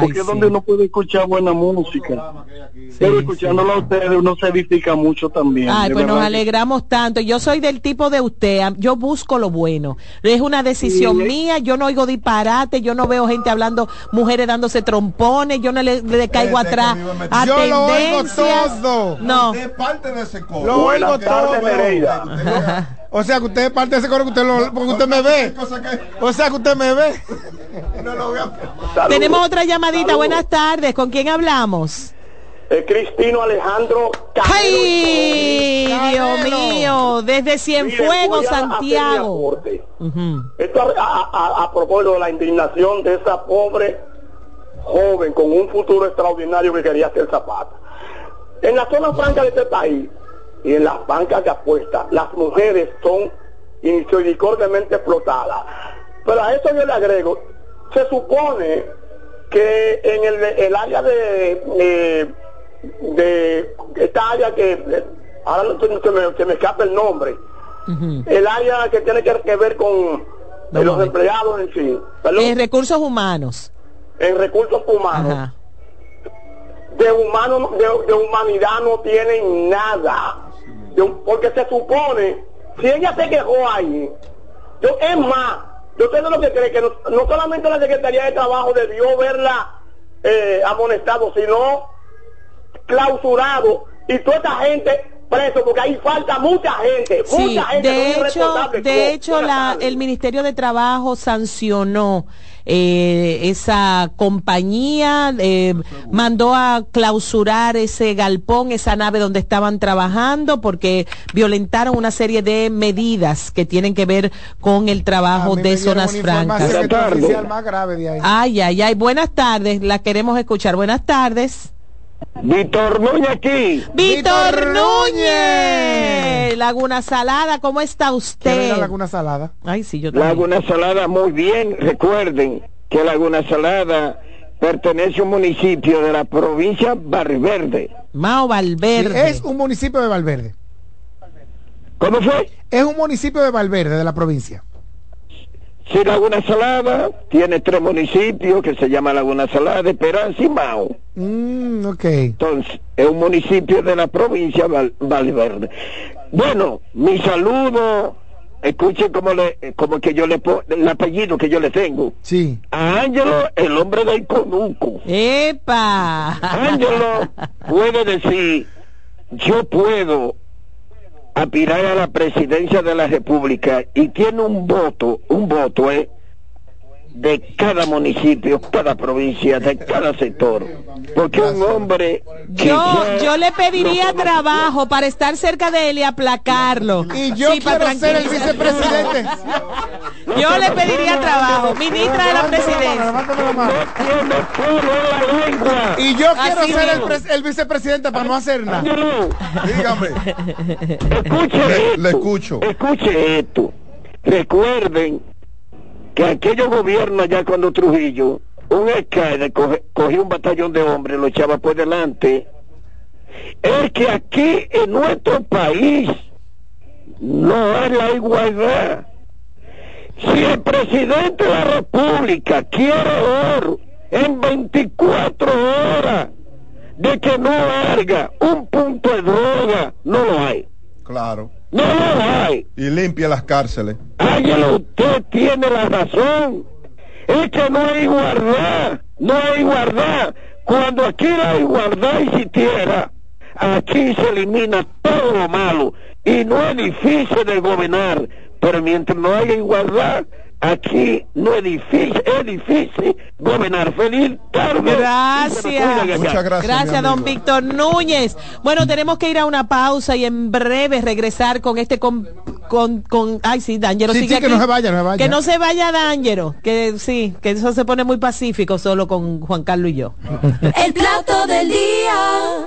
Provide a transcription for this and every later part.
porque es donde uno puede escuchar buena música. Pero escuchándolo a ustedes uno se edifica mucho también. Ay, pues nos alegramos tanto. Yo soy del tipo de usted, yo busco lo bueno. Es una decisión mía, yo no oigo disparate, yo no veo gente hablando, mujeres dándose trompones, yo no le, caigo atrás a yo Lo oigo todo. No. Es parte de ese coro. Lo oigo todo. O sea que usted es parte de ese coro que usted lo, porque usted me ve. O sea que usted me ve. Tenemos otra llamadita. Buenas tardes. ¿Con quién hablamos? Eh, Cristino Alejandro ¡Ay! Dios mío, desde Cienfuegos, Santiago. Esto a, a, propósito de la indignación de esa pobre joven con un futuro extraordinario que quería hacer zapata. En la zona franca de este país y en las bancas de apuestas, las mujeres son misericordiamente explotadas. Pero a eso yo le agrego, se supone que en el, área de de esta área que ahora no se me, se me escapa el nombre el área que tiene que, ver con los empleados en sí en recursos humanos. En recursos humanos. De humano de, humanidad no tienen nada porque se supone si ella se quejó ahí yo es más yo tengo lo que cree que no, solamente la Secretaría de Trabajo debió verla eh, amonestado sino clausurado y toda esta gente preso porque ahí falta mucha gente, mucha gente de hecho, de hecho la, el Ministerio de Trabajo sancionó eh, esa compañía, eh, mandó a clausurar ese galpón, esa nave donde estaban trabajando porque violentaron una serie de medidas que tienen que ver con el trabajo de zonas francas. Ay, ay, ay, buenas tardes, la queremos escuchar. Buenas tardes. Víctor Núñez aquí. Víctor Núñez. Laguna Salada, ¿cómo está usted? ¿Qué Laguna Salada? Ay, sí, yo también. Laguna Salada, muy bien. Recuerden que Laguna Salada pertenece a un municipio de la provincia Valverde. Mao Valverde. es un municipio de Valverde. ¿Cómo fue? Es un municipio de Valverde, de la provincia. Sí, Laguna Salada tiene tres municipios que se llama Laguna Salada, Esperanza y Mao. Mm, ok. Entonces, es un municipio de la provincia de Valverde. Bueno, mi saludo, escuchen como, le, como que yo le pongo, el apellido que yo le tengo. Sí. A Ángelo, el hombre del conuco. ¡Epa! Ángelo puede decir, yo puedo aspirar a la presidencia de la República y tiene un voto, un voto, ¿eh? De cada municipio, cada provincia, de cada sector. Porque un hombre... yo, yo le pediría trabajo para estar cerca de él y aplacarlo. Y yo quiero ser el vicepresidente. yo le pediría trabajo, ministra de la presidencia. Y yo quiero ser el, el, vicepresidente para no hacer nada. Dígame. Escuche le escucho. Escuche esto. Recuerden que aquellos gobiernos allá cuando Trujillo, un alcalde cogía un batallón de hombres, lo echaba por delante, es que aquí en nuestro país no hay la igualdad. Si el presidente de la República quiere oro en 24 horas de que no larga un punto de droga, no lo hay. Claro. No lo hay. Y limpia las cárceles. Ángelo, usted tiene la razón. Es que no hay igualdad. No hay igualdad. Cuando aquí la igualdad existiera, aquí se elimina todo lo malo. Y no es difícil de gobernar. Pero mientras no haya igualdad, aquí no es difícil, es difícil gobernar. Feliz tarde. Gracias. Muchas gracias. Gracias, don Víctor Núñez. Bueno, tenemos que ir a una pausa y en breve regresar con este con con, con ay sí, D'Angelo sí, sí, que no se vaya, no se vaya. Que no se vaya D'Angelo, que sí, que eso se pone muy pacífico solo con Juan Carlos y yo. El plato del día.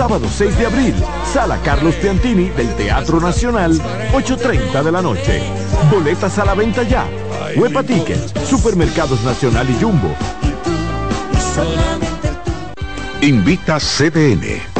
Sábado 6 de abril, Sala Carlos Piantini del Teatro Nacional, 8.30 de la noche. Boletas a la venta ya. Huepa Tickets, Supermercados Nacional y Jumbo. Invita CDN.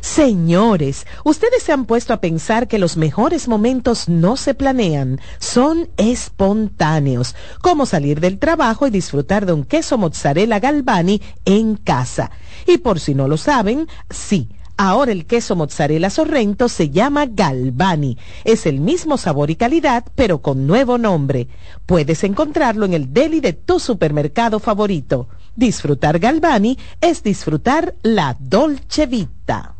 Señores, ustedes se han puesto a pensar que los mejores momentos no se planean, son espontáneos, como salir del trabajo y disfrutar de un queso mozzarella galvani en casa. Y por si no lo saben, sí. Ahora el queso mozzarella sorrento se llama Galvani. Es el mismo sabor y calidad, pero con nuevo nombre. Puedes encontrarlo en el deli de tu supermercado favorito. Disfrutar Galvani es disfrutar la Dolce Vita.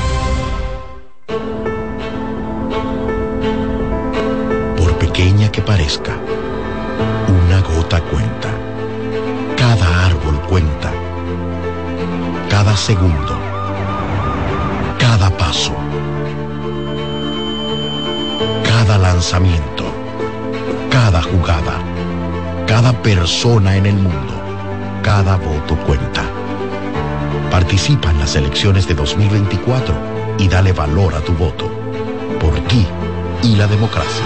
Pequeña que parezca, una gota cuenta. Cada árbol cuenta. Cada segundo. Cada paso. Cada lanzamiento. Cada jugada. Cada persona en el mundo. Cada voto cuenta. Participa en las elecciones de 2024 y dale valor a tu voto. Por ti y la democracia.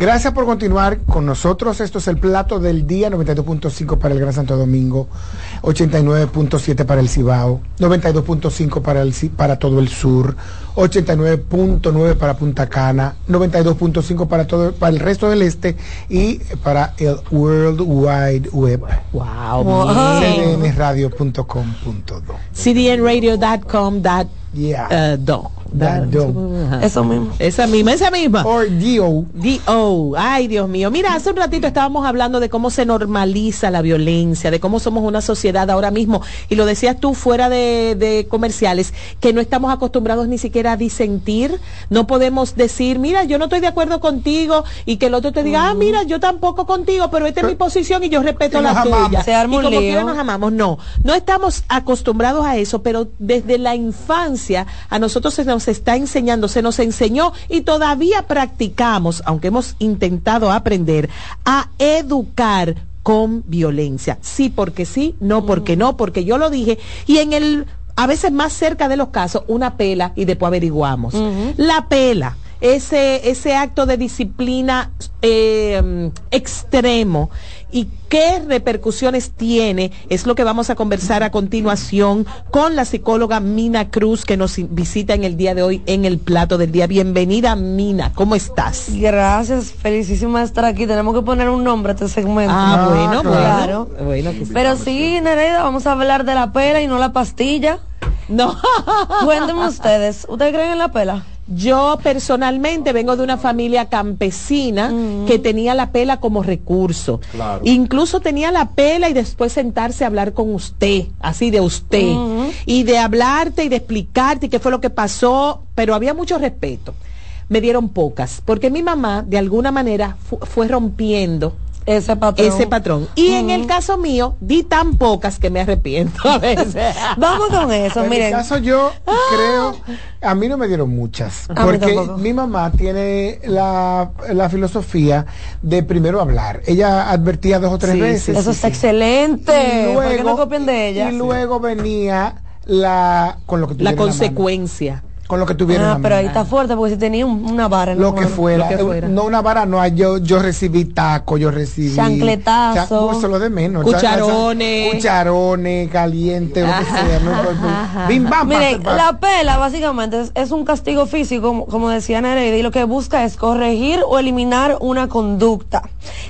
Gracias por continuar con nosotros. Esto es el plato del día, 92.5 para el Gran Santo Domingo, 89.7 para el Cibao, 92.5 para, el, para todo el sur, 89.9 para Punta Cana, 92.5 para todo para el resto del este y para el World Wide Web. Wow. cdnradio.com.do. cdnradio.com. Yeah. Uh, do. Eso mismo. Esa misma, esa misma. Or D.O. D.O. Ay, Dios mío. Mira, hace un ratito estábamos hablando de cómo se normaliza la violencia, de cómo somos una sociedad ahora mismo. Y lo decías tú fuera de, de comerciales, que no estamos acostumbrados ni siquiera a disentir. No podemos decir, mira, yo no estoy de acuerdo contigo y que el otro te diga, ah, mira, yo tampoco contigo, pero esta es mi posición y yo respeto la tuya. Se arma y como quiera nos amamos. No, no estamos acostumbrados a eso, pero desde la infancia a nosotros se nos está enseñando, se nos enseñó y todavía practicamos, aunque hemos intentado aprender, a educar con violencia. Sí, porque sí, no, porque no, porque yo lo dije. Y en el, a veces más cerca de los casos, una pela y después averiguamos. La pela ese, ese acto de disciplina eh, extremo y qué repercusiones tiene es lo que vamos a conversar a continuación con la psicóloga Mina Cruz que nos visita en el día de hoy en el plato del día. Bienvenida Mina, ¿cómo estás? Gracias, felicísima de estar aquí. Tenemos que poner un nombre a este segmento. Ah, bueno, claro. bueno. bueno que sí. Pero sí, Nereida, vamos a hablar de la pela y no la pastilla. No. Cuéntenme ustedes, ¿ustedes creen en la pela? Yo personalmente vengo de una familia campesina que tenía la pela como recurso. Claro. Incluso tenía la pela y después sentarse a hablar con usted, así de usted, y de hablarte y de explicarte qué fue lo que pasó, pero había mucho respeto. Me dieron pocas, porque mi mamá de alguna manera fu- fue rompiendo ese patrón. Ese patrón. Y en el caso mío, di tan pocas que me arrepiento a veces. Vamos con eso, en miren. mi caso yo creo, a mí no me dieron muchas, A porque mi mamá tiene la, la filosofía de primero hablar. Ella advertía dos o tres Sí, veces. Eso está excelente. Y ¿Por qué no luego- copien de ella? Y luego venía la con lo que La en consecuencia. Con lo que tuviera en Ah, la pero ahí está fuerte porque si tenía un- una vara. en la lo que mano. fuera, Eh, no una vara, no, yo, yo recibí taco, yo recibí Chancletazo. Cha- lo de menos, Cucharones. cucharones, caliente, lo que sea, no, ajá. bim, bam, Miren, pa, pa- la pela básicamente es, es un castigo físico, como, como decía Nereida, y lo que busca es corregir o eliminar una conducta.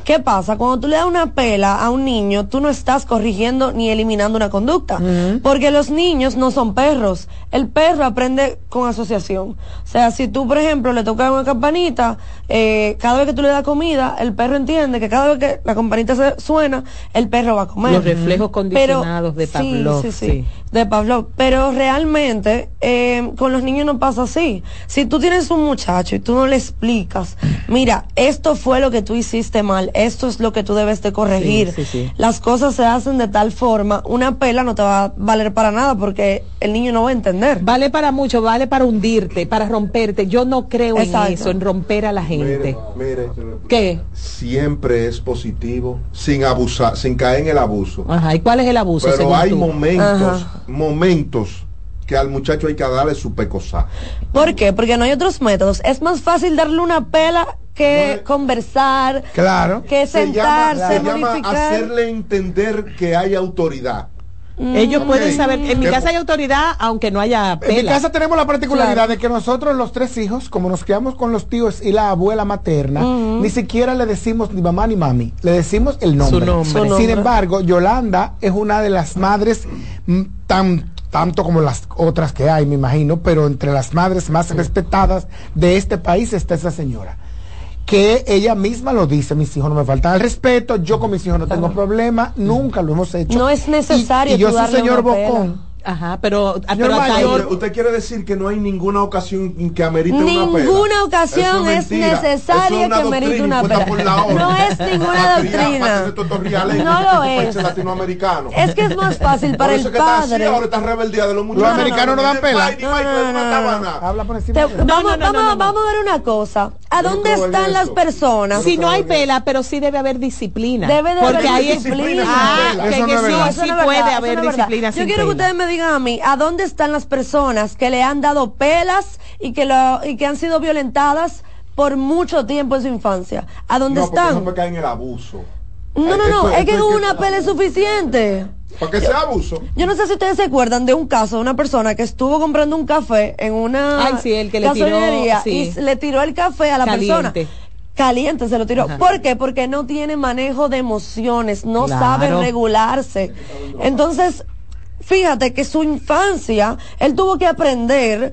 ¿Qué pasa? Cuando tú le das una pela a un niño, tú no estás corrigiendo ni eliminando una conducta, porque los niños no son perros. El perro aprende con asociación. O sea, si tú, por ejemplo, le tocas una campanita, eh, cada vez que tú le das comida, el perro entiende que cada vez que la campanita se suena, el perro va a comer. Los reflejos condicionados de sí, Pavlov, Sí, sí, sí. De Pavlov. Pero realmente eh, con los niños no pasa así. Si tú tienes un muchacho y tú no le explicas, mira, esto fue lo que tú hiciste mal, esto es lo que tú debes de corregir. Sí, sí, sí. Las cosas se hacen de tal forma, una pela no te va a valer para nada porque el niño no va a entender. Vale para mucho, vale para hundirte, para romperte. Yo no creo Exacto. en eso, en romper a la gente. Mire, ¿Qué? siempre es positivo, sin abusar, sin caer en el abuso. Ajá, ¿y cuál es el abuso? Pero según hay tú? momentos, momentos que al muchacho hay que darle su pecosá. ¿Por qué? Porque no hay otros métodos. Es más fácil darle una pela que conversar, Claro. que Se llama, sentarse, se llama hacerle entender que hay autoridad. Ellos Ok. pueden saber, en mi casa hay autoridad, aunque no haya En mi pela. casa tenemos la particularidad Claro. de que nosotros los tres hijos, como nos criamos con los tíos y la abuela materna, ni siquiera le decimos ni mamá ni mami, le decimos el nombre. Su nombre. Su Sin embargo, Yolanda es una de las madres mm, tan tanto como las otras que hay, me imagino, pero entre las madres más respetadas de este país está esa señora. Que ella misma lo dice, mis hijos no me faltan el respeto, yo con mis hijos no tengo problema, nunca lo hemos hecho. No es necesario Y, y yo soy señor. Bocón. Ajá, pero, ah, pero ahí- mayor, Usted, usted quiere decir que no hay ninguna ocasión que amerite una pela. Ninguna ocasión es necesaria es que merite doctrina una ONU. No es ninguna doctrina. No lo es. Es que es más fácil para el padre. ahora está rebeldía de los Los muchachos. americanos no dan pela. Vamos, no, no, vamos, no, no. vamos a ver una cosa. ¿A dónde están las personas? Si no hay pela, pero sí debe haber disciplina. Debe de porque haber ahí disciplina. Ah, Eso que, no que es sí, es puede verdad, haber es disciplina Yo quiero que ustedes me digan a mí, ¿a dónde están las personas que le han dado pelas y que, lo, y que han sido violentadas por mucho tiempo en su infancia? ¿A dónde No, porque están? eso fue caer en el abuso. No, no, Esto- no, es que que- una pela es suficiente. Para que sea abuso. Yo no sé si ustedes se acuerdan de un caso de una persona que estuvo comprando un café en una Ay, sí, el que le tiró, sí. y le tiró el café a la persona. Caliente. Caliente se lo tiró. Ajá. ¿Por qué? Porque no tiene manejo de emociones, no Claro. sabe regularse. Entonces, fíjate que su infancia, él tuvo que aprender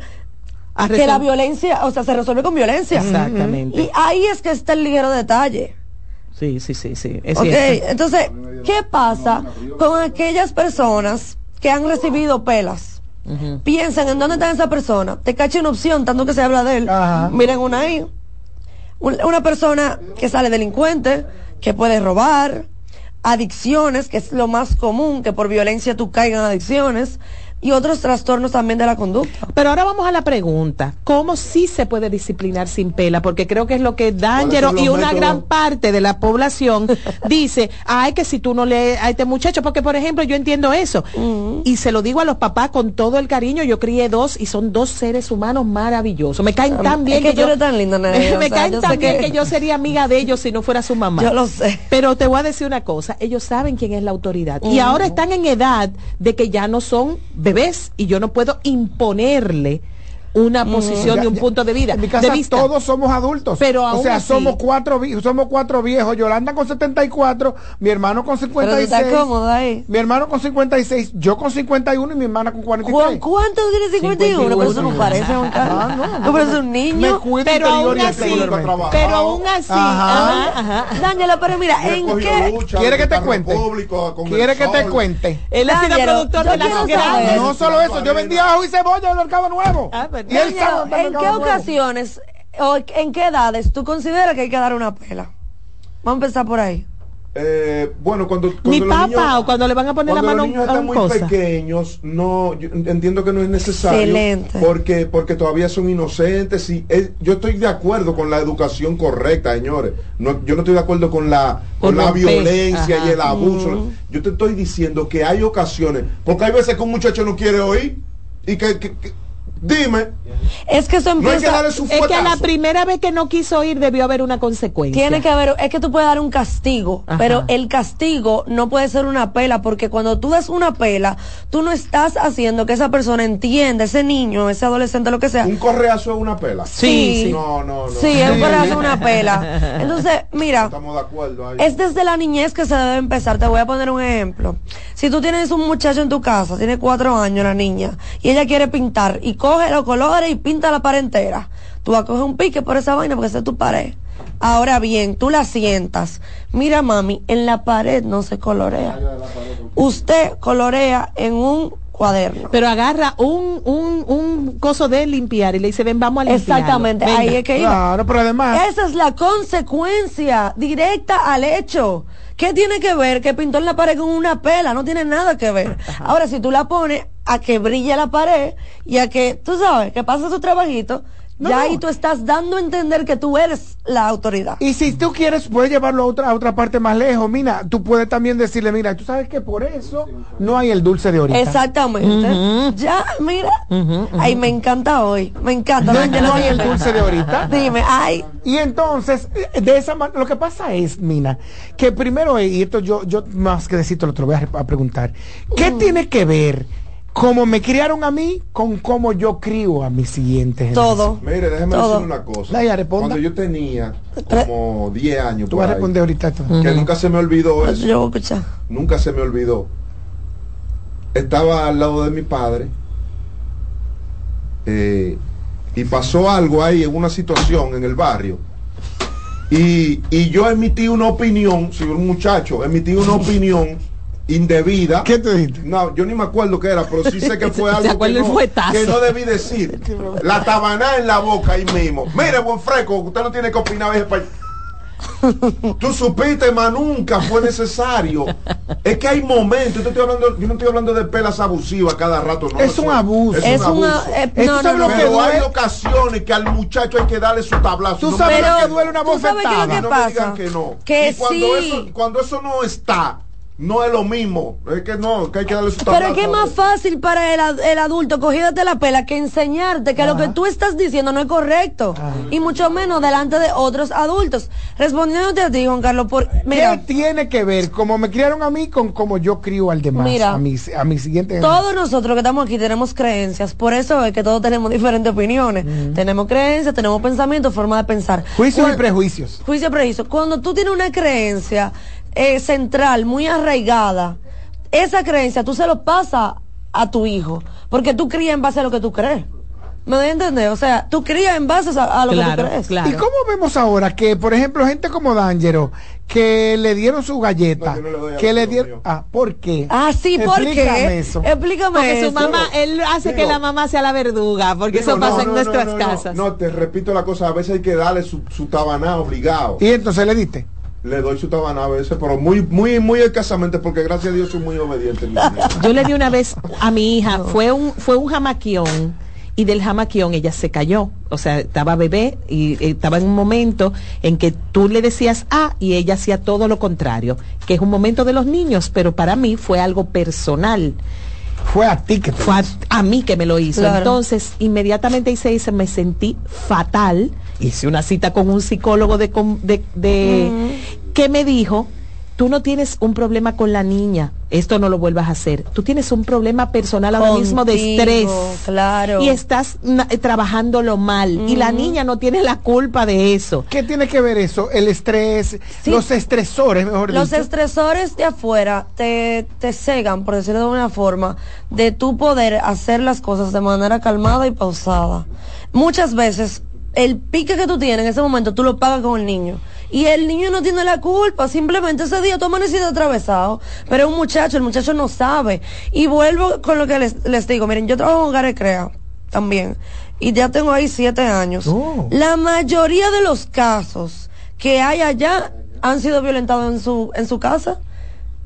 A que la violencia, o sea, se resuelve con violencia. Exactamente. Y ahí es que está el ligero detalle. Sí, sí, sí, sí. Es ok, cierto. entonces, ¿qué pasa con aquellas personas que han recibido pelas? Ujú. Piensan en dónde está esa persona. Te cacha una opción, tanto que se habla de él. Miren una ahí. Un- Una persona que sale delincuente, que puede robar, adicciones, que es lo más común, que por violencia tú caigas en adicciones, y otros trastornos también de la conducta. Pero ahora vamos a la pregunta, ¿cómo sí se puede disciplinar sin pela? Porque creo que es lo que D'Angelo ¿Cuáles y una métodos? gran parte de la población dice, ay, que si tú no lees a este muchacho, porque por ejemplo yo entiendo eso, y se lo digo a los papás con todo el cariño, yo crié dos y son dos seres humanos maravillosos, me caen tan bien Es que tú yo, eres tan linda, Nerea, me o sea, caen yo tan sé bien que- que... yo sería amiga de ellos si no fuera su mamá. Yo lo sé. Pero te voy a decir una cosa, ellos saben quién es la autoridad y ahora están en edad de que ya no son bebés y yo no puedo imponerle una posición Ya- de un ya- punto de vida. En mi casa de vista. todos somos adultos. Pero o aún sea, así- somos cuatro somos cuatro viejos. Yolanda con 74, mi hermano con 56. Pero cómoda ahí. Mi hermano con 56, yo con 51 y mi hermana con 43. Juan, ¿cuánto tienes 51? Pero eso no parece, Carlos. Ah, no. Tú pareces un niño. Me Pero aún así, pero aún así, Ajá. ajá, ajá. Dángela, pero mira, ¿en qué? lucha, ¿Quiere que te cuente? público, ¿Quiere que te cuente? Él ha sido productor de las grandes. No solo eso, yo vendía ajo y cebolla en el mercado nuevo. Ah. Y él en el ¿En qué ocasiones o en qué edades tú consideras que hay que dar una pela? Vamos a empezar por ahí. Eh, bueno, cuando, cuando Mi los papá niños- o cuando le van a poner la mano los niños están muy cosa. pequeños, no, yo entiendo que no es necesario. Excelente. Porque, porque todavía son inocentes y es- yo estoy de acuerdo con la educación correcta, señores. No, yo no estoy de acuerdo con la, con Con la violencia Ajá. y el abuso. Yo te estoy diciendo que hay ocasiones, porque hay veces que un muchacho no quiere oír y que, que- que- dime, Es que eso no hay que empieza. darle su Es que a la primera vez que no quiso ir debió haber una consecuencia. Tiene que haber, es que tú puedes dar un castigo, Ajá. pero el castigo no puede ser una pela, porque cuando tú das una pela, tú no estás haciendo que esa persona entienda, ese niño, ese adolescente, lo que sea. un correazo es una pela. Sí, sí. No, no, no. Sí, es un corazón una pela. Entonces, mira, Estamos de acuerdo ahí. es desde la niñez que se debe empezar. Te voy a poner un ejemplo. Si tú tienes un muchacho en tu casa, tiene cuatro años la niña, y ella quiere pintar, y coge los colores y pinta la pared entera, tú vas a coger un pique por esa vaina porque esa es tu pared. Ahora bien, tú la sientas. Mira, mami, en la pared no se colorea. Usted colorea en un cuaderno. Pero agarra un, un, un coso de limpiar y le dice, ven, vamos a limpiar. Exactamente, ahí es que iba. Claro, pero además. Esa es la consecuencia directa al hecho. ¿Qué tiene que ver que pintó en la pared con una pela? No tiene nada que ver. Ahora, si tú la pones a que brille la pared y a que, tú sabes, que pase su trabajito, No, ya no. ahí tú estás dando a entender que tú eres la autoridad. Y si tú quieres, puedes llevarlo a otra, a otra parte más lejos. Mira, tú puedes también decirle, mira, tú sabes que por eso no hay el dulce de ahorita. Exactamente. Ya, mira. Ay, me encanta hoy. Me encanta. No, no hay el dulce de ahorita. Dime, ay. Y entonces, eh, de esa manera, lo que pasa es, Mina, que primero, eh, y esto yo, yo más que decirte lo te lo voy a preguntar, ¿qué Mm. tiene que ver cómo me criaron a mí con cómo yo crío a mi siguiente Todo. Mire, déjeme Todo. decir una cosa. Responda. Cuando yo tenía como 10 años, Tú por vas a ahí, responder ahorita esto. que nunca se me olvidó eso. Yo voy a escuchar. Nunca se me olvidó. Estaba al lado de mi padre eh, y pasó algo ahí en una situación en el barrio. Y, y yo emití una opinión, soy un muchacho, emití una opinión indebida. ¿Qué te dijiste? No, yo ni me acuerdo qué era, pero sí sé que fue ¿Se algo que no, que no debí decir. La tabaná en la boca ahí mismo. Mire, buen fresco, usted no tiene que opinar. viejo pa' Tú supiste, mas nunca fue necesario. Es que hay momentos, yo, estoy hablando, yo no estoy hablando de pelas abusivas cada rato, no. Es un abuso. Es, Es un una- abuso. eh, no, es no, lo no. que Pero duele. hay ocasiones que al muchacho hay que darle su tablazo. Tú No sabes me lo que duele una ¿tú sabes qué es bofetada. que no pasa? me digan que no. Que y cuando, sí. eso, cuando eso no está, no es lo mismo. Es que no, que hay que darle su Pero tablazo. es que es más fácil para el, ad- el adulto cogídate la pela que enseñarte que lo que tú estás diciendo no es correcto. Y mucho menos delante de otros adultos. Respondiéndote a ti, Juan Carlos, por, ¿Qué mira, tiene que ver cómo me criaron a mí con cómo yo crío al demás? Mira. a mi, a mi siguiente. todos nosotros que estamos aquí tenemos creencias. Por eso es que todos tenemos diferentes opiniones. Tenemos creencias, tenemos pensamientos, forma de pensar. Juicios y prejuicios. Juicio prejuicio. Cuando tú tienes una creencia eh, central, muy arraigada, esa creencia tú se lo pasas a tu hijo, porque tú crías en base a lo que tú crees. ¿Me doy a entender? O sea, tú crías en base a, a lo que tú crees. ¿Y cómo vemos ahora que, por ejemplo, gente como D'Angelo, que le dieron su galleta, que le dieron... Ah, ¿por qué? Ah, sí, ¿por Explícame qué? eso. Explícame Porque su mamá, él hace que la mamá sea la verduga, porque Digo, eso pasa no, en no, nuestras no, no, casas. No, te repito la cosa, a veces hay que darle su, su tabaná obligado. Y entonces le diste. Le doy su tabaná a veces, pero muy, muy, muy escasamente, porque gracias a Dios soy muy obediente. Yo le di una vez a mi hija, fue un, fue un jamaquión y del jamaquión ella se cayó. O sea, estaba bebé y eh, estaba en un momento en que tú le decías ah y ella hacía todo lo contrario, que es un momento de los niños, pero para mí fue algo personal. Fue a ti que te Fue a, a mí que me lo hizo. Claro. Entonces, inmediatamente hice eso, me sentí fatal. Hice una cita con un psicólogo de, de, que me dijo, tú no tienes un problema con la niña, esto no lo vuelvas a hacer. Tú tienes un problema personal ahora mismo de estrés. Claro. Y estás eh, trabajándolo mal. Y la niña no tiene la culpa de eso. ¿Qué tiene que ver eso? El estrés, Sí. los estresores, mejor Los dicho. estresores de afuera te, te cegan, por decirlo de una forma, de tu poder hacer las cosas de manera calmada y pausada. Muchas veces el pique que tú tienes en ese momento tú lo pagas con el niño. Y el niño no tiene la culpa, simplemente ese día tú amanecido atravesado, pero es un muchacho, el muchacho no sabe. Y vuelvo con lo que les, les digo, miren, yo trabajo en Hogares Crea también, y ya tengo ahí siete años. Oh. La mayoría de los casos que hay allá han sido violentados en su, en su casa,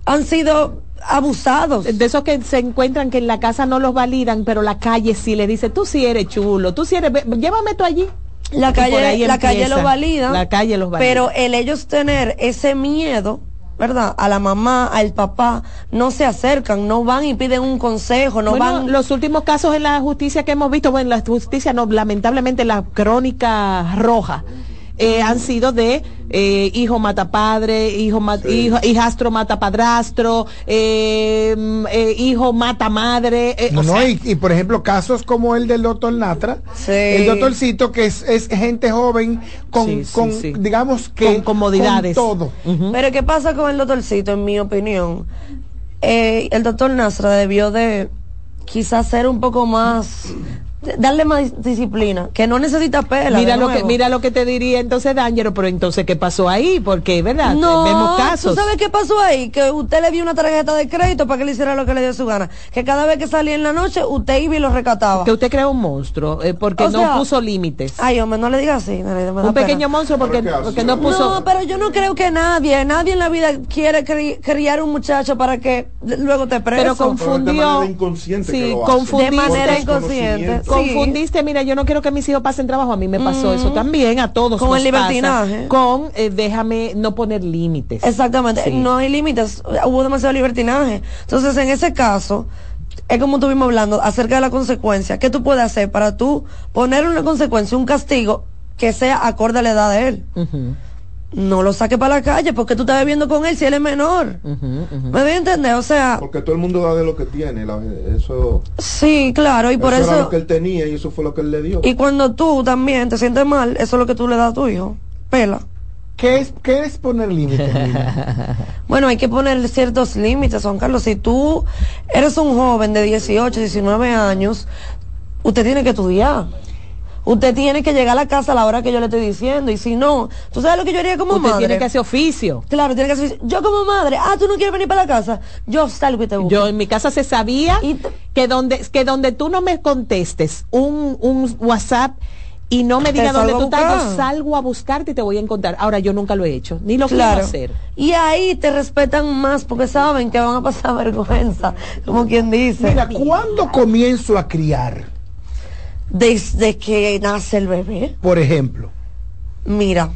han sido abusados. De esos que se encuentran que en la casa no los validan, pero la calle sí le dice, tú sí eres chulo, tú sí eres, llévame tú allí. La calle, la calle empieza. lo valida. La calle los valida. Pero el ellos tener ese miedo, ¿verdad? A la mamá, al papá, no se acercan, no van y piden un consejo, no bueno, van. los últimos casos en la justicia que hemos visto, bueno, la justicia no, lamentablemente la crónica roja. Eh, han sido de eh, hijo mata padre, hijo, ma- hijo hijastro mata padrastro, eh, mm, eh, hijo mata madre. eh, No, o no, sea, y, y, por ejemplo, casos como el del doctor Natra, Sí. el doctorcito que es, es gente joven con, Sí, sí, con sí. digamos que Con comodidades. con todo. Pero ¿qué pasa con el doctorcito? En mi opinión, Eh, el doctor Nasra debió de quizás ser un poco más, darle más disciplina, que no necesita pela. Mira lo que mira lo que te diría entonces D'Angelo, pero entonces qué pasó ahí, porque verdad, No, vemos casos. ¿tú sabes qué pasó ahí? Que usted le dio una tarjeta de crédito para que le hiciera lo que le dio su gana. Que cada vez que salía en la noche, usted iba y lo recataba. Que usted crea un monstruo, eh, porque O no sea, puso límites. Ay, hombre, no le digas así. Nereida, me da un pena. pequeño monstruo porque, porque no puso. No, pero yo no creo que nadie, nadie en la vida quiere cri- criar un muchacho para que luego te preso. pero Pero de confundió. manera inconsciente que sí, lo hace. confundiste. De manera inconsciente. Confundiste, mira, yo no quiero que mis hijos pasen trabajo, a mí me pasó eso también, a todos Con nos el libertinaje. pasa, con eh, déjame no poner límites. Exactamente, Sí. no hay límites, hubo demasiado libertinaje. Entonces, en ese caso, es como estuvimos hablando acerca de la consecuencia. ¿Qué tú puedes hacer para tú poner una consecuencia, un castigo que sea acorde a la edad de él? Ujú, No lo saque para la calle porque tú estás viviendo con él si él es menor. ¿Me voy a entender? O sea, Porque todo el mundo da de lo que tiene. la- eso, sí, claro, y por eso era eso... lo que él tenía y eso fue lo que él le dio. Y cuando tú también te sientes mal, eso es lo que tú le das a tu hijo. Pela. ¿Qué es, qué es poner límites? Bueno, hay que poner ciertos límites, Juan Carlos. Si tú eres un joven de 18, 19 años, usted tiene que estudiar. Usted tiene que llegar a la casa a la hora que yo le estoy diciendo. Y si no, ¿tú sabes lo que yo haría como Usted madre? tiene que hacer oficio. Claro, tiene que hacer. Yo como madre, ah, tú no quieres venir para la casa. Yo salgo y te busco. Yo en mi casa se sabía que donde que donde tú no me contestes un, un WhatsApp y no me digas dónde tú a estás, yo salgo a buscarte y te voy a encontrar. Ahora yo nunca lo he hecho, ni lo Claro. quiero hacer. Y ahí te respetan más porque saben que van a pasar vergüenza, como quien dice. Mira, ¿cuándo comienzo a criar? Desde que nace el bebé. Por ejemplo. Mira,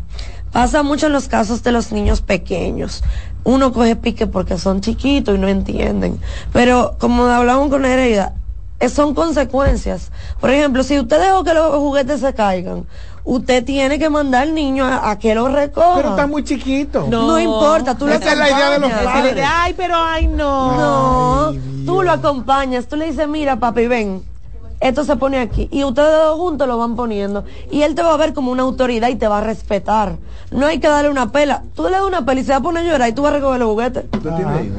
pasa mucho en los casos de los niños pequeños. Uno coge pique porque son chiquitos y no entienden. Pero como hablamos con Nereida, eh, son consecuencias. Por ejemplo, si usted dejó que los juguetes se caigan, usted tiene que mandar al niño a, a que lo recoja. Pero está muy chiquito. no, importa, tú lo Esa es la idea de los padres. Ay, pero ay no. No, Ay, tú lo acompañas, tú le dices, mira papi, ven, esto se pone aquí. Y ustedes dos juntos lo van poniendo. Y él te va a ver como una autoridad y te va a respetar. No hay que darle una pela. Tú le das una pela y se va a poner a llorar y tú vas a recoger los juguetes. ¿Usted tiene hijos?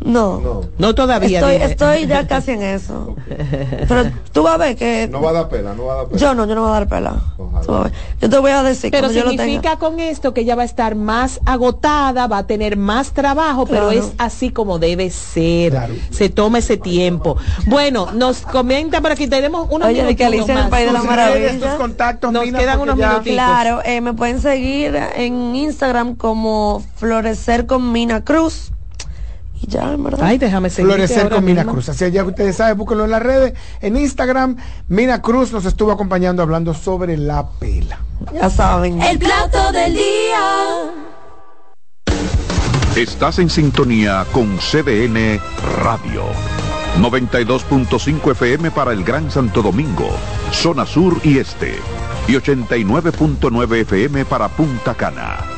No. No todavía. Estoy, dime. estoy ya casi en eso. Pero tú vas a ver que. No va a dar pela, no va a dar pela. Yo no, yo no voy a dar pela. Tú vas a ver. Yo te voy a decir Pero cuando yo lo tenga. significa con esto que ella va a estar más agotada, va a tener más trabajo, pero es así como debe ser. Se toma ese tiempo. Bueno, nos comenta por aquí, tenemos unos Oye, de que Alicia en el más. País de la Maravilla. redes, tus contactos, Nos Mina, quedan unos ya- minutitos. Claro, eh, me pueden seguir en Instagram como Florecer con Mina Cruz. Ya, en verdad. Ay, déjame seguir. Florecer con Mina Cruz. Así ya ustedes saben, búsquenlo en las redes. En Instagram, Mina Cruz nos estuvo acompañando hablando sobre la pela. Ya saben. El plato del día. Estás en sintonía con CDN Radio. 92.5 FM para el Gran Santo Domingo, zona sur y este. Y 89.9 FM para Punta Cana.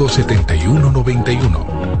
57191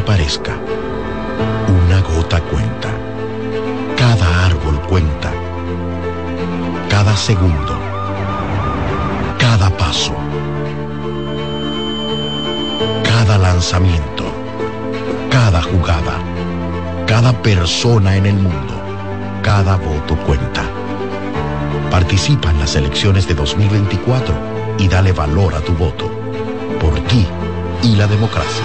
Parezca, una gota cuenta. Cada árbol cuenta. Cada segundo. Cada paso. Cada lanzamiento. Cada jugada. Cada persona en el mundo. Cada voto cuenta. Participa en las elecciones de 2024 y dale valor a tu voto. Por ti y la democracia.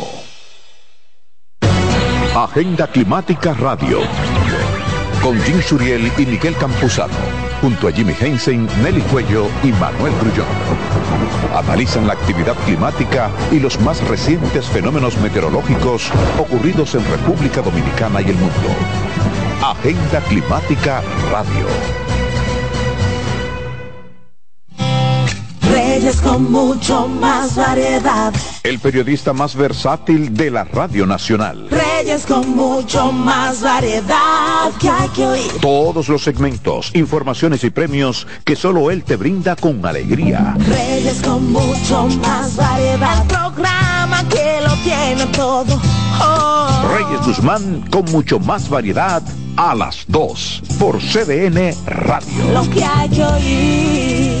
Agenda Climática Radio. Con Jim Suriel y Miguel Campuzano. Junto a Jimmy Hensen, Nelly Cuello y Manuel Grullón. Analizan la actividad climática y los más recientes fenómenos meteorológicos ocurridos en República Dominicana y el mundo. Agenda Climática Radio. Reyes con mucho más variedad. El periodista más versátil de la Radio Nacional. Reyes con mucho más variedad que hay que oír. Todos los segmentos, informaciones y premios que solo él te brinda con alegría. Reyes con mucho más variedad. El programa que lo tiene todo. Oh. Reyes Guzmán con mucho más variedad a las 2 por CDN Radio. Lo que hay que oír.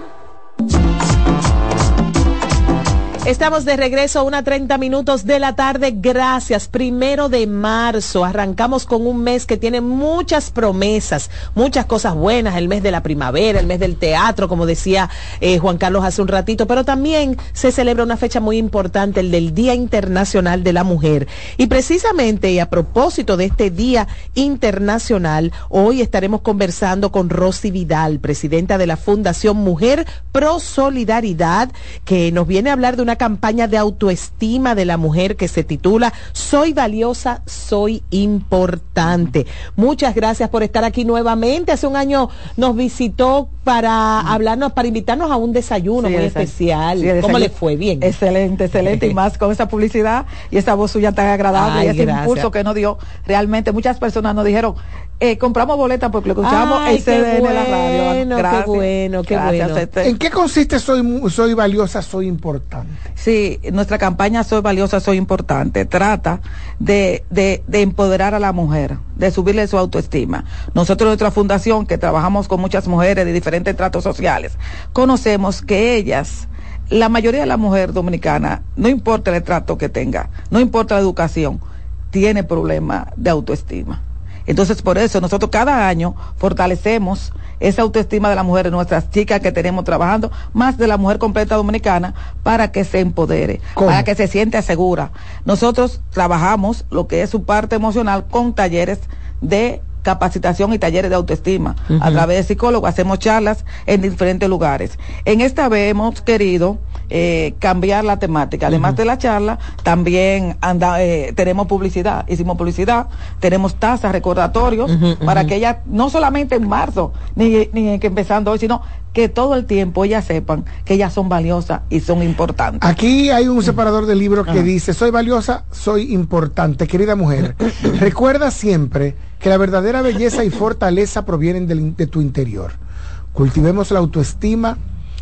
Estamos de regreso a una 30 minutos de la tarde. Gracias. Primero de marzo. Arrancamos con un mes que tiene muchas promesas, muchas cosas buenas. El mes de la primavera, el mes del teatro, como decía eh, Juan Carlos hace un ratito. Pero también se celebra una fecha muy importante, el del Día Internacional de la Mujer. Y precisamente, a propósito de este Día Internacional, hoy estaremos conversando con Rosy Vidal, presidenta de la Fundación Mujer Pro Solidaridad, que nos viene a hablar de una campaña de autoestima de la mujer que se titula Soy valiosa, soy importante. Muchas gracias por estar aquí nuevamente. Hace un año nos visitó para hablarnos, para invitarnos a un desayuno Sí, muy especial. sí, ¿Cómo le fue? Bien. Excelente, excelente. y más con esa publicidad y esa voz suya tan agradable Ay, y ese gracias. impulso que nos dio. Realmente muchas personas nos dijeron, eh, compramos boletas porque lo escuchamos Ay, en qué CDN en la radio. bueno, qué Gracias. bueno, qué Gracias, bueno. este- ¿En qué consiste soy, soy valiosa, soy importante? Sí, nuestra campaña Soy Valiosa, Soy Importante trata de, de, de empoderar a la mujer, de subirle su autoestima. Nosotros, nuestra fundación, que trabajamos con muchas mujeres de diferentes tratos sociales, conocemos que ellas, la mayoría de la mujer dominicana, no importa el trato que tenga, no importa la educación, tiene problemas de autoestima. Entonces, por eso nosotros cada año fortalecemos esa autoestima de la mujer, de nuestras chicas que tenemos trabajando, más de la mujer completa dominicana, para que se empodere, para que se siente segura. Nosotros trabajamos lo que es su parte emocional con talleres de capacitación y talleres de autoestima. A través de psicólogos hacemos charlas en diferentes lugares. En esta vez hemos querido eh, cambiar la temática. Además de la charla, también anda, eh, tenemos publicidad. Hicimos publicidad, tenemos tasas, recordatorios, para que ellas, no solamente en marzo, ni, ni que empezando hoy, sino que todo el tiempo ellas sepan que ellas son valiosas y son importantes. Aquí hay un separador de libro que dice, soy valiosa, soy importante. Querida mujer, recuerda siempre que la verdadera belleza y fortaleza provienen in- de tu interior. Cultivemos la autoestima,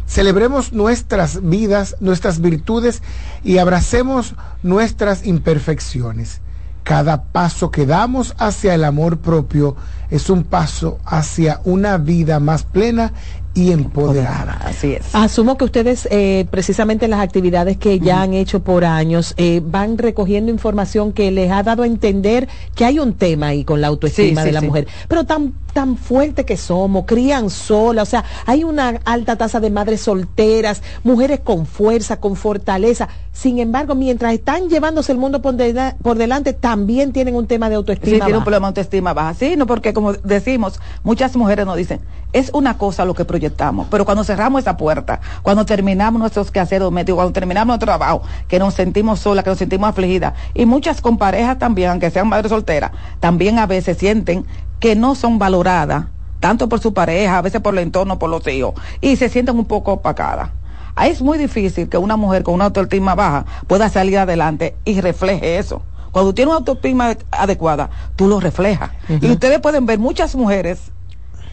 celebremos nuestras vidas, nuestras virtudes y abracemos nuestras imperfecciones. Cada paso que damos hacia el amor propio es un paso hacia una vida más plena y empoderada. Así es. Asumo que ustedes, eh, precisamente en las actividades que ya han hecho por años, eh, van recogiendo información que les ha dado a entender que hay un tema ahí con la autoestima Sí, de sí, la sí. mujer. Pero tan, tan fuerte que somos, crían sola, o sea, hay una alta tasa de madres solteras, mujeres con fuerza, con fortaleza. Sin embargo, mientras están llevándose el mundo por, dela- por delante, también tienen un tema de Sí, autoestima. tiene un baja. problema de autoestima baja. Sí, no, porque como decimos, muchas mujeres nos dicen, es una cosa lo que proyectamos, pero cuando cerramos esa puerta, cuando terminamos nuestros quehaceres domésticos, cuando terminamos nuestro trabajo, que nos sentimos solas, que nos sentimos afligidas, y muchas con parejas también, aunque sean madres solteras, también a veces sienten que no son valoradas, tanto por su pareja, a veces por el entorno, por los hijos, y se sienten un poco opacadas. Ahí es muy difícil que una mujer con una autoestima baja pueda salir adelante y refleje eso. Cuando tiene una autoestima adecuada, tú lo reflejas. Y ustedes pueden ver muchas mujeres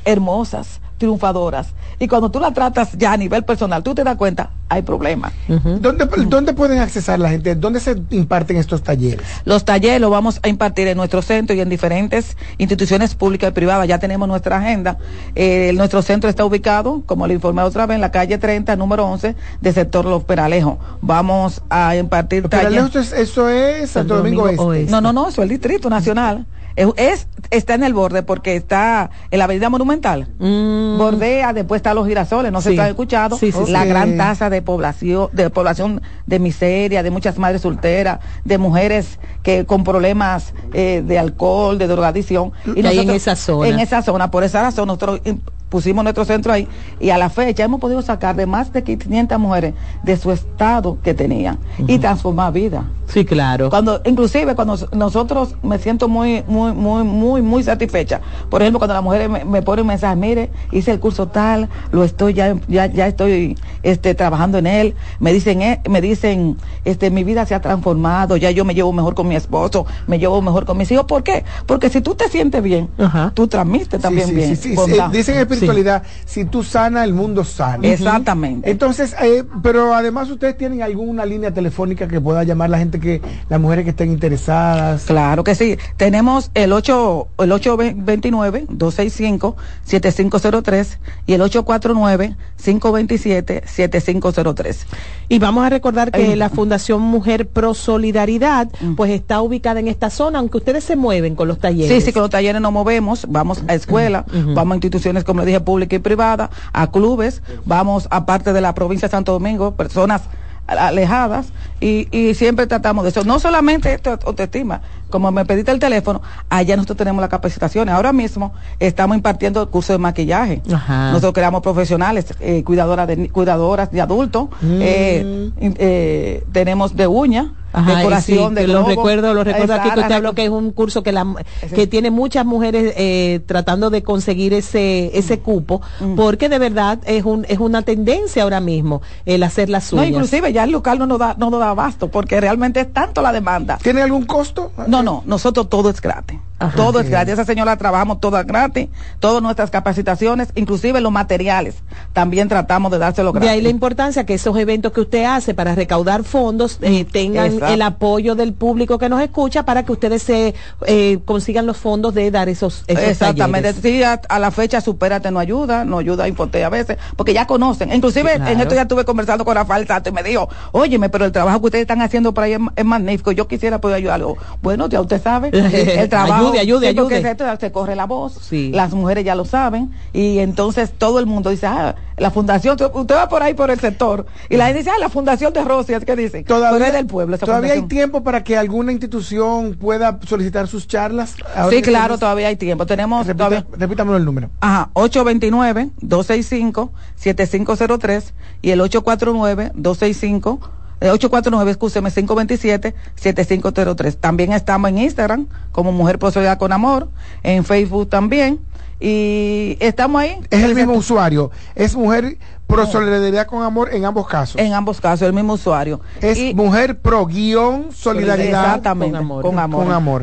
hermosas, triunfadoras. Y cuando tú la tratas ya a nivel personal, tú te das cuenta, hay problemas. ¿Dónde, ¿Dónde pueden accesar la gente? ¿Dónde se imparten estos talleres? Los talleres los vamos a impartir en nuestro centro y en diferentes instituciones públicas y privadas. Ya tenemos nuestra agenda. Eh, nuestro centro está ubicado, como le informé otra vez, en la calle 30, número 11, del sector Los Peralejos. Vamos a impartir talleres. Eso es, eso es Santo Domingo, Este. No, no, no, eso es el Distrito Nacional. Es, es- está en el borde porque está en la Avenida Monumental. Bordea, después está los girasoles, no Sí. si han escuchado. Sí, sí, sí. la gran tasa de población, de población de miseria, de muchas madres solteras, de mujeres que con problemas eh, de alcohol, de drogadicción. Que hay en esa zona. En esa zona, por esa razón nosotros im- pusimos nuestro centro ahí y a la fecha hemos podido sacar de más de 500 mujeres de su estado que tenían y transformar vida. Sí, claro. Cuando, inclusive cuando nosotros me siento muy, muy, muy, muy, muy satisfecha. Por ejemplo, cuando las mujeres me, me ponen un mensaje, mire, hice el curso tal, lo estoy ya, ya, ya estoy este, trabajando en él. Me dicen, eh, me dicen, este, mi vida se ha transformado, ya yo me llevo mejor con mi esposo, me llevo mejor con mis hijos. ¿Por qué? Porque si tú te sientes bien, tú transmites también Sí, sí, bien. sí, Dicen en espiritualidad, si tú sana, el mundo sana. Exactamente. Entonces, eh, pero además ustedes tienen alguna línea telefónica que pueda llamar la gente que, las mujeres que estén interesadas. Claro que sí. Tenemos el 8, el 829-265-7503 y el 849-527-7503. Y vamos a recordar que Ay. la Fundación Mujer Pro Solidaridad, pues está ubicada en esta zona, aunque ustedes se mueven con los talleres. Sí, sí, con los talleres nos movemos, vamos a escuelas, vamos a instituciones, como le dije, públicas y privadas, a clubes, vamos a parte de la provincia de Santo Domingo, personas alejadas, y, y siempre tratamos de eso. No solamente esto es autoestima, como me pediste el teléfono, allá nosotros tenemos las capacitaciones. Ahora mismo estamos impartiendo cursos de maquillaje. Ajá. Nosotros creamos profesionales, eh, cuidadoras, de, cuidadoras de adultos, eh, in- eh, tenemos de uña, Ajá, decoración sí, de que lo globo. recuerdo, lo recuerdo aquí que usted habló que es un curso que la que tiene muchas mujeres eh, tratando de conseguir ese ese cupo, Mm. porque de verdad es un es una tendencia ahora mismo el hacer las No, uñas. inclusive ya el local no nos da, no nos da abasto, porque realmente es tanto la demanda. ¿Tiene algún costo? No, no, nosotros todo es gratis. Todo es gratis. Esa señora trabajamos todas gratis, todas nuestras capacitaciones, inclusive los materiales, también tratamos de dárselo De gratis. ahí la importancia que esos eventos que usted hace para recaudar fondos eh, tengan Exacto. el apoyo del público que nos escucha para que ustedes se eh, consigan los fondos de dar esos, esos Exactamente, talleres. sí, a, a la fecha Supérate no ayuda, no ayuda a Infote a veces, porque ya conocen. Inclusive Sí, claro. en esto ya estuve conversando con Rafael Sato y me dijo, óyeme, pero el trabajo que ustedes están haciendo por ahí es, es magnífico, yo quisiera poder ayudarlo. Bueno, ya usted sabe, el trabajo, Ayude, ayude, sí, porque ayude. esto se corre la voz, Sí. las mujeres ya lo saben, y entonces todo el mundo dice, ah, la fundación, usted va por ahí por el sector, y la gente dice, ah, la fundación de Rosias, ¿qué dicen? Pero es del pueblo, esa ¿Todavía hay tiempo para que alguna institución pueda solicitar sus charlas? Ahora Sí, que claro, todavía hay tiempo. Tenemos Repita- todavía Repítamelo el número. Ajá, 829-265-7503 y el 849-265, eh, 849, escúcheme, 527-7503. También estamos en Instagram como Mujer Pro Solidaridad con Amor, en Facebook también. Y estamos ahí. Es el mismo usuario. Es mujer pro solidaridad con amor en ambos casos. En ambos casos, el mismo usuario. Es mujer pro guion solidaridad Exactamente, con amor. con amor. Con amor.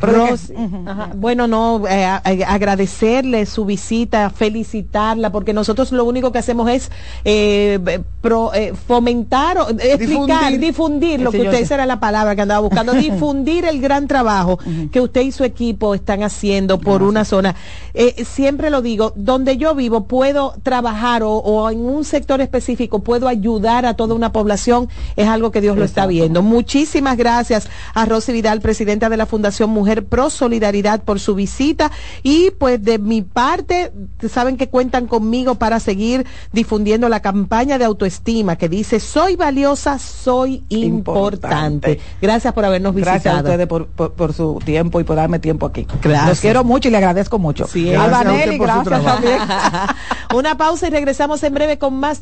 Ajá, Bueno, no, eh, a- agradecerle su visita, felicitarla, porque nosotros lo único que hacemos es eh, b- pro- eh, fomentar, o- eh, explicar, Difundir. difundir, lo que usted, esa era la palabra que andaba buscando, difundir el gran trabajo que usted y su equipo están haciendo por una zona. Eh, siempre lo digo, donde yo vivo puedo trabajar o, o en un sector específico puedo ayudar a toda una población, es algo que Dios lo está viendo. Muchísimas gracias a Rosy Vidal, presidenta de la Fundación Mujer Pro Solidaridad, por su visita. Y pues de mi parte, saben que cuentan conmigo para seguir difundiendo la campaña de autoestima que dice, soy valiosa, soy importante. Importante. Gracias por habernos visitado. Gracias a ustedes por, por, por su tiempo y por darme tiempo aquí. Gracias. Los quiero mucho y le agradezco mucho. Sí, Gracias a Albanelli, usted por su gracias trabajo. también. Una pausa y regresamos en breve con más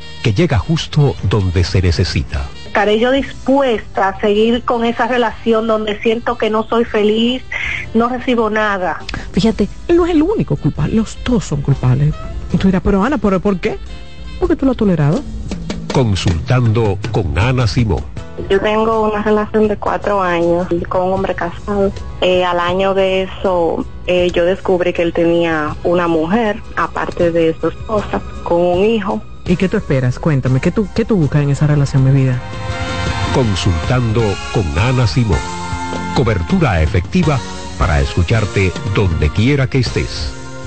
que llega justo donde se necesita. Estaré yo dispuesta a seguir con esa relación donde siento que no soy feliz, no recibo nada. Fíjate, él no es el único culpable, los dos son culpables. Y tú dirás, pero Ana, ¿pero por qué? Porque tú lo has tolerado. Consultando con Ana Simón. Yo tengo una relación de cuatro años con un hombre casado. Eh, al año de eso, eh, yo descubrí que él tenía una mujer, aparte de su esposa, con un hijo. ¿Y qué tú esperas? Cuéntame, ¿qué tú, qué tú buscas en esa relación, mi vida? Consultando con Ana Simón. Cobertura efectiva para escucharte donde quiera que estés.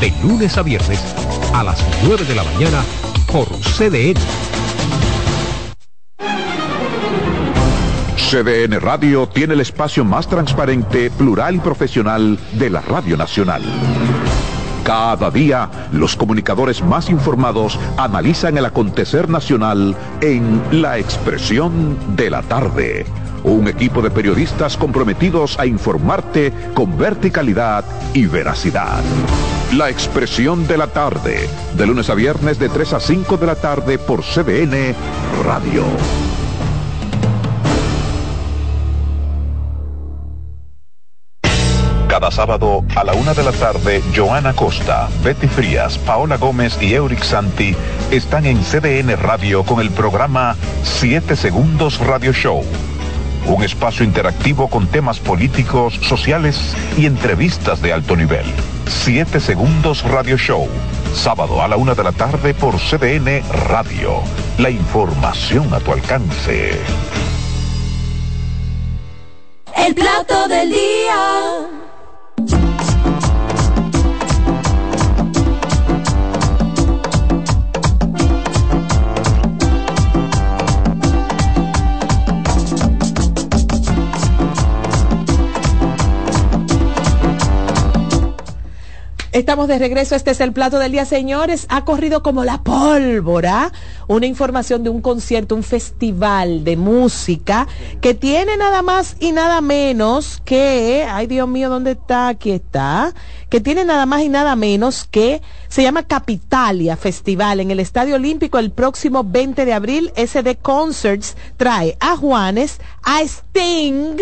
De lunes a viernes a las 9 de la mañana por CDN. CDN Radio tiene el espacio más transparente, plural y profesional de la Radio Nacional. Cada día, los comunicadores más informados analizan el acontecer nacional en La Expresión de la Tarde. Un equipo de periodistas comprometidos a informarte con verticalidad y veracidad. La Expresión de la Tarde, de lunes a viernes de 3 a 5 de la tarde por CDN Radio. Cada sábado a la una de la tarde, Joana Costa, Betty Frías, Paola Gómez y Euric Santi están en CDN Radio con el programa 7 Segundos Radio Show. Un espacio interactivo con temas políticos, sociales y entrevistas de alto nivel. 7 Segundos Radio Show. Sábado a la una de la tarde por CDN Radio. La información a tu alcance. El plato del día. Estamos de regreso, este es el plato del día, señores. Ha corrido como la pólvora una información de un concierto, un festival de música que tiene nada más y nada menos que, ay Dios mío, ¿dónde está? Aquí está. Que tiene nada más y nada menos que, se llama Capitalia Festival en el Estadio Olímpico el próximo 20 de abril. SD Concerts trae a Juanes, a Sting,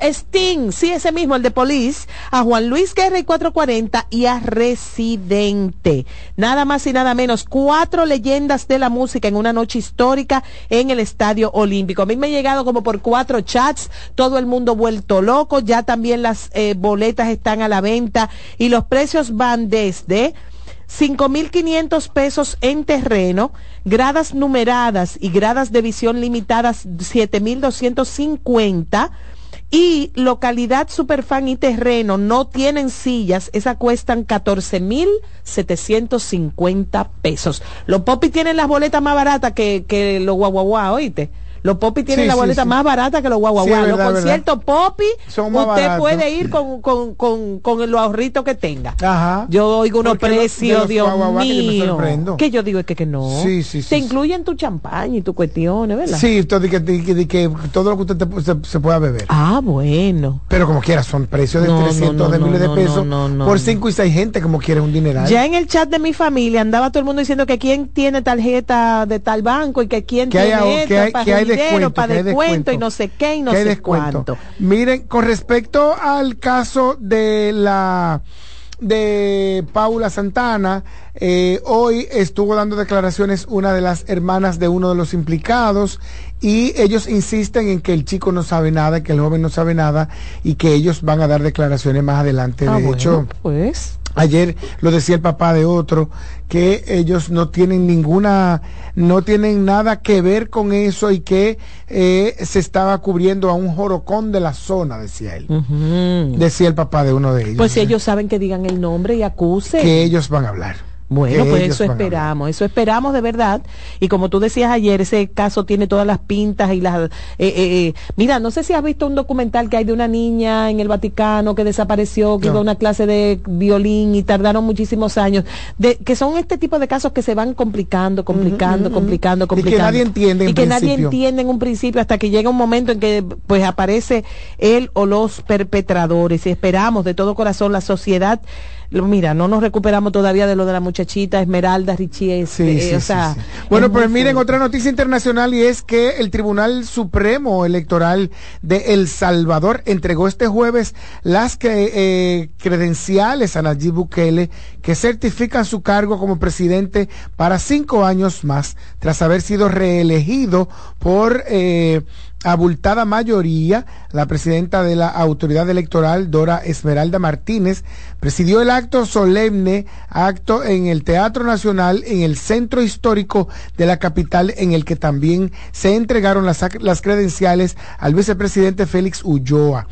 Sting, sí, ese mismo, el de Police, a Juan Luis Guerra y 440 y a Residente. Nada más y nada menos, cuatro leyendas de la música en una noche histórica en el Estadio Olímpico. A mí me he llegado como por cuatro chats, todo el mundo vuelto loco, ya también las eh, boletas están a la venta y los precios van desde 5.500 pesos en terreno, gradas numeradas y gradas de visión limitadas 7.250 y localidad Superfan y terreno no tienen sillas, esas cuestan 14 mil 750 pesos. Los popis tienen las boletas más baratas que, que los guaguaguá, oíste. Los Popi tienen Sí, la boleta sí. más barata que los es los conciertos Popi, usted puede ir con, con, con, con los ahorritos que tenga. Ajá. Yo oigo unos de precios, los Dios que mío. Que yo digo es que, que no. Sí, sí, sí, Te sí. incluyen tu champaña y tus cuestiones, ¿verdad? Sí, todo, de que, de que- de que todo lo que usted te- se, se pueda beber. Ah, bueno. Pero como quiera, son precios de No, no, 300 no, de miles de pesos por no. 5 y 6 gente, como quiera, un dineral. Ya en el chat de mi familia andaba todo el mundo diciendo que quién tiene tarjeta de tal banco y que quién hay tiene ahor- esto que hay- que hay dinero, para descuento, y no sé qué y no sé descuento. cuánto. Miren, con respecto al caso de la de Paula Santana, eh, hoy estuvo dando declaraciones una de las hermanas de uno de los implicados y ellos insisten en que el chico no sabe nada, que el joven no sabe nada y que ellos van a dar declaraciones más adelante. Ah, de bueno, hecho, pues. Ayer lo decía el papá de otro, que ellos no tienen ninguna, no tienen nada que ver con eso y que eh, se estaba cubriendo a un jorocón de la zona, decía él. Decía el papá de uno de ellos. Pues si ellos saben que digan el nombre y acusen. que ellos van a hablar. Bueno, pues eso esperamos, eso esperamos de verdad. Y como tú decías ayer, ese caso tiene todas las pintas y las... eh, eh, eh, Mira, no sé si has visto un documental que hay de una niña en el Vaticano que desapareció, que No. iba a una clase de violín y tardaron muchísimos años. De, que son este tipo de casos que se van complicando, complicando, ujú. complicando, Y que complicando. nadie entiende en Y que nadie entiende en un principio hasta que llega un momento en que pues aparece él o los perpetradores. Y esperamos de todo corazón la sociedad Mira, no nos recuperamos todavía de lo de la muchachita Esmeralda Richie. Sí, eh, sí, o sí, sea, sí. Bueno, es pues miren, otra noticia internacional y es que el Tribunal Supremo Electoral de El Salvador entregó este jueves las eh, credenciales a Nayib Bukele que certifican su cargo como presidente para cinco años más, tras haber sido reelegido por eh, abultada mayoría. La presidenta de la autoridad electoral, Dora Esmeralda Martínez, presidió el acto solemne, acto en el Teatro Nacional, en el centro histórico de la capital, en el que también se entregaron las, las credenciales al vicepresidente Félix Ulloa.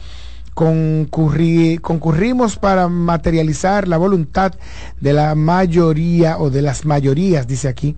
Concurri- concurrimos para materializar la voluntad de la mayoría o de las mayorías, dice aquí,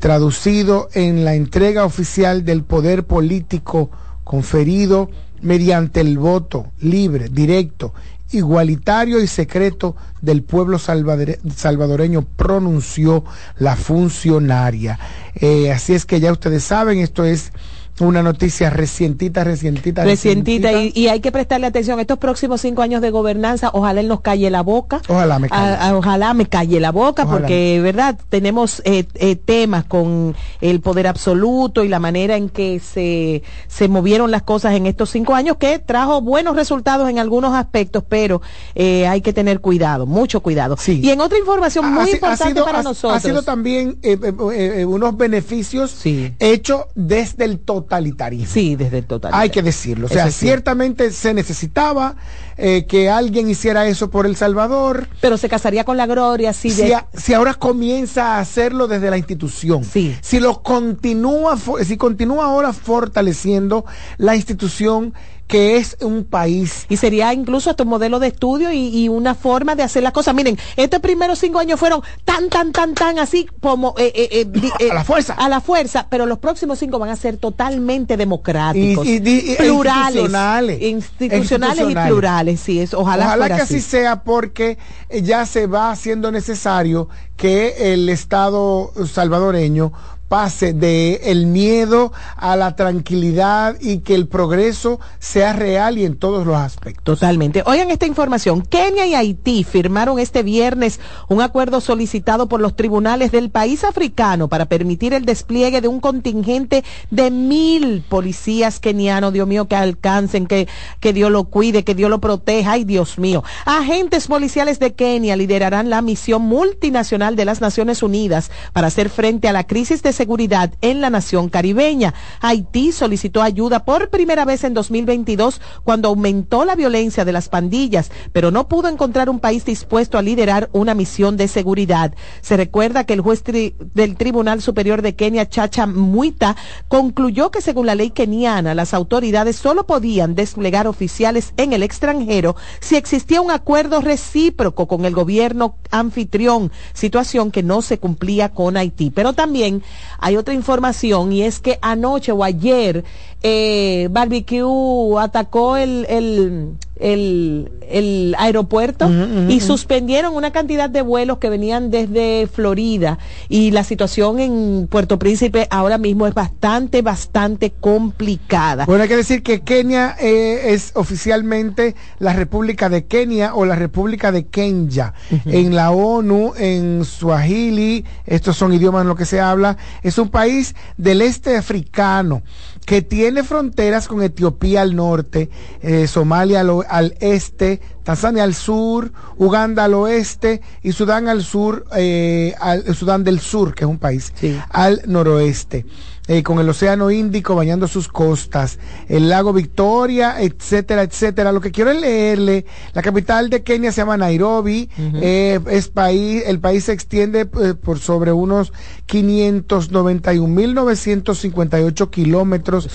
traducido en la entrega oficial del poder político conferido mediante el voto libre, directo, igualitario y secreto del pueblo salvadore- salvadoreño, pronunció la funcionaria. Eh, así es que ya ustedes saben, esto es una noticia recientita, recientita, Recientita, y, y hay que prestarle atención. Estos próximos cinco años de gobernanza, ojalá él nos calle la boca. Ojalá me calle. A- a- ojalá me calle la boca, Ojalá. porque, verdad, tenemos eh, eh, temas con el poder absoluto y la manera en que se, se movieron las cosas en estos cinco años, que trajo buenos resultados en algunos aspectos, pero eh, hay que tener cuidado, mucho cuidado. Y en otra información muy Ha si- ha importante sido- para ha- nosotros. Ha sido también eh, unos beneficios hechos desde el totalitarismo. Sí, desde el totalitarismo. Hay que decirlo. O sea, cierto. ciertamente se necesitaba eh, que alguien hiciera eso por El Salvador. Pero se casaría con la gloria, sí. Si, de- a- si ahora comienza a hacerlo desde la institución, si lo continúa, si continúa ahora fortaleciendo la institución que es un país. Y sería incluso hasta un modelo de estudio y, una forma de hacer las cosas. Miren, estos primeros cinco años fueron tan, tan, tan, tan así como... Eh, eh, eh, a la fuerza. A la fuerza, pero los próximos cinco van a ser totalmente democráticos. Y, e plurales. Institucionales. Institucionales, y plurales, sí. Es, ojalá ojalá que así sea porque ya se va haciendo necesario que el Estado salvadoreño pase de el miedo a la tranquilidad y que el progreso sea real y en todos los aspectos. Totalmente. Oigan esta información. Kenia y Haití firmaron este viernes un acuerdo solicitado por los tribunales del país africano para permitir el despliegue de un contingente de mil policías kenianos. Dios mío, que alcancen, que, que Dios lo cuide, que Dios lo proteja. Ay, Dios mío. Agentes policiales de Kenia liderarán la misión multinacional de las Naciones Unidas para hacer frente a la crisis de seguridad en la nación caribeña. Haití solicitó ayuda por primera vez en 2022 cuando aumentó la violencia de las pandillas, pero no pudo encontrar un país dispuesto a liderar una misión de seguridad. Se recuerda que el juez del Tribunal Superior de Kenia, Chacha Muita, concluyó que según la ley keniana, las autoridades solo podían desplegar oficiales en el extranjero si existía un acuerdo recíproco con el gobierno anfitrión, situación que no se cumplía con Haití. Pero también hay otra información y es que anoche o ayer eh, Barbecue atacó el, el, el, aeropuerto y suspendieron una cantidad de vuelos que venían desde Florida. Y la situación en Puerto Príncipe ahora mismo es bastante, bastante complicada. Bueno, hay que decir que Kenia eh, es oficialmente la República de Kenia o la República de Kenya. En la ONU, en Swahili, estos son idiomas en los que se habla, es un país del este africano que tiene fronteras con Etiopía al norte, eh, Somalia al, este, Tanzania al sur, Uganda al oeste y Sudán al sur, eh, al, Sudán del Sur, que es un país, al noroeste. Eh, con el Océano Índico bañando sus costas, el lago Victoria, etcétera, etcétera. Lo que quiero es leerle, la capital de Kenia se llama Nairobi, eh, es país, el país se extiende eh, por sobre unos 591.958 kilómetros.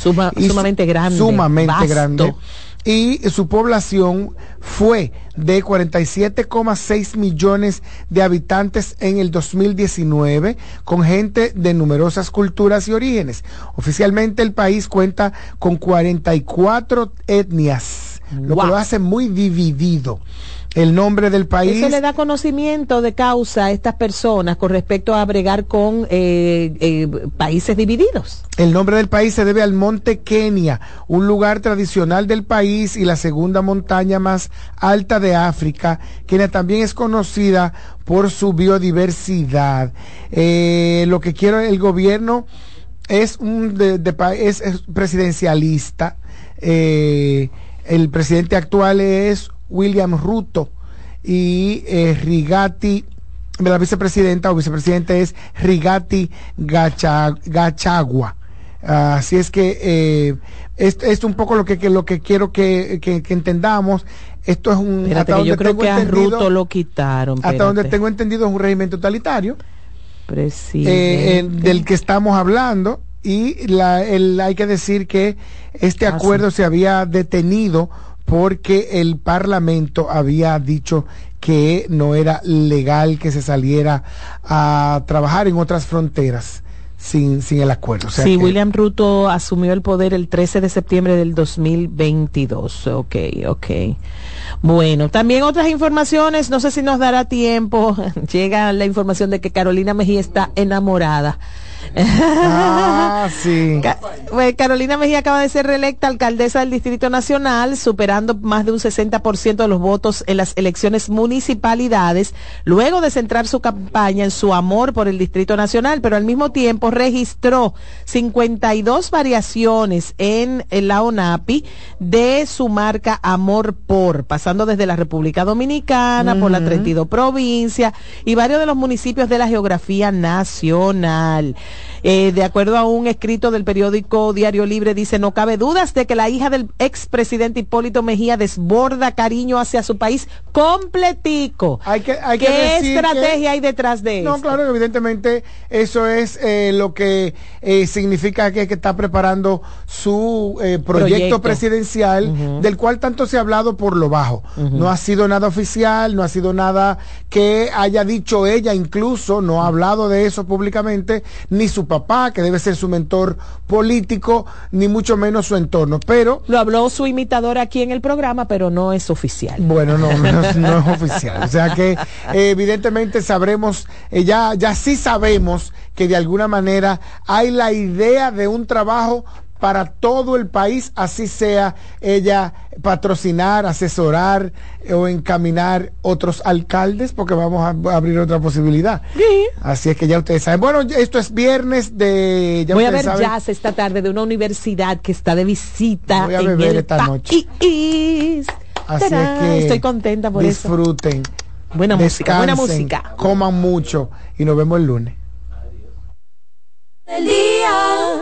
sumamente grande. Sumamente grande y su población fue de 47,6 millones de habitantes en el 2019, con gente de numerosas culturas y orígenes. Oficialmente el país cuenta con 44 etnias, lo que lo hace muy dividido el nombre del país. Eso le da conocimiento de causa a estas personas con respecto a bregar con eh, eh, países divididos. El nombre del país se debe al monte Kenia, un lugar tradicional del país y la segunda montaña más alta de África. Kenia también es conocida por su biodiversidad. Eh, lo que quiere el gobierno es un de, es, presidencialista. el presidente actual es William Ruto y eh, Rigati, la vicepresidenta o vicepresidente es Rigati Gachagua. Así es que eh, esto es un poco lo que, lo que quiero que, entendamos. Esto es un. hasta yo creo que a Ruto lo quitaron. Hasta donde tengo entendido es un régimen totalitario. Eh, del que estamos hablando. Y la, hay que decir que este ah, acuerdo se había detenido porque el Parlamento había dicho que no era legal que se saliera a trabajar en otras fronteras. Sin, sin el acuerdo. sí, William Ruto asumió el poder el 13 de septiembre del 2022. Ok, ok. Bueno, también otras informaciones, no sé si nos dará tiempo. Llega la información de que Carolina Mejía está enamorada Ah, sí. Pues, Carolina Mejía acaba de ser reelecta alcaldesa del Distrito Nacional, superando más de un 60% de los votos en las elecciones municipalidades, luego de centrar su campaña en su amor por el Distrito Nacional, pero al mismo tiempo registró 52 variaciones en, la ONAPI de su marca Amor por, pasando desde la República Dominicana, por la 32 provincia y varios de los municipios de la geografía nacional. Eh, de acuerdo a un escrito del periódico Diario Libre, dice, no cabe dudas de que la hija del expresidente Hipólito Mejía desborda cariño hacia su país completico. Hay que, hay que ¿Qué decir estrategia hay detrás de eso? No, claro, evidentemente eso es eh, lo que eh, significa que, que está preparando su eh, proyecto, Proyecto. presidencial, del cual tanto se ha hablado por lo bajo. No ha sido nada oficial, no ha sido nada que haya dicho ella, incluso no ha hablado de eso públicamente, ni su papá, que debe ser su mentor político, ni mucho menos su entorno. Pero Lo habló su imitador aquí en el programa, pero no es oficial. bueno, no, no, es- no es oficial. O sea que eh, evidentemente sabremos, eh, ya, ya sí sabemos que de alguna manera hay la idea de un trabajo para todo el país, así sea ella patrocinar, asesorar eh, o encaminar otros alcaldes, porque vamos a, a abrir otra posibilidad. Así es que ya ustedes saben. Bueno, esto es viernes de... Ya Voy a ver saben, jazz esta tarde de una universidad que está de visita Voy a en beber el esta noche. Así Tarán, es que Estoy contenta por eso. disfruten. Buena música, buena música. Coman mucho y nos vemos el lunes. del día.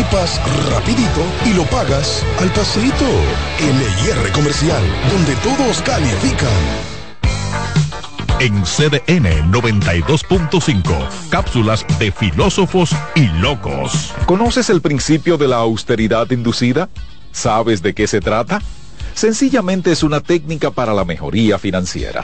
equipas rapidito y lo pagas al pasito. LIR Comercial, donde todos califican. En CDN 92.5, cápsulas de filósofos y locos. ¿Conoces el principio de la austeridad inducida? ¿Sabes de qué se trata? Sencillamente es una técnica para la mejoría financiera.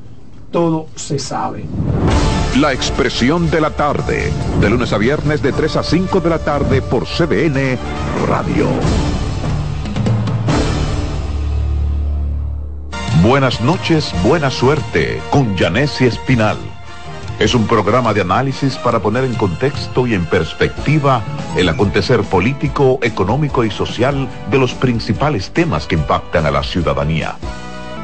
todo se sabe. La Expresión de la Tarde, de lunes a viernes de 3 a 5 de la tarde por CDN Radio. Buenas noches, buena suerte con Janessi Espinal. Es un programa de análisis para poner en contexto y en perspectiva el acontecer político, económico y social de los principales temas que impactan a la ciudadanía,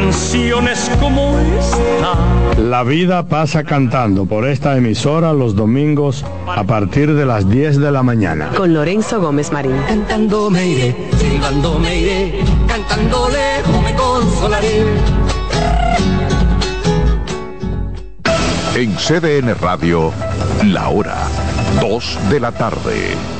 canciones como esta. La vida pasa cantando por esta emisora los domingos a partir de las 10 de la mañana. Con Lorenzo Gómez Marín. Cantando me iré, silbando me iré, cantando lejos me consolaré. En CDN Radio, la hora 2 de la tarde.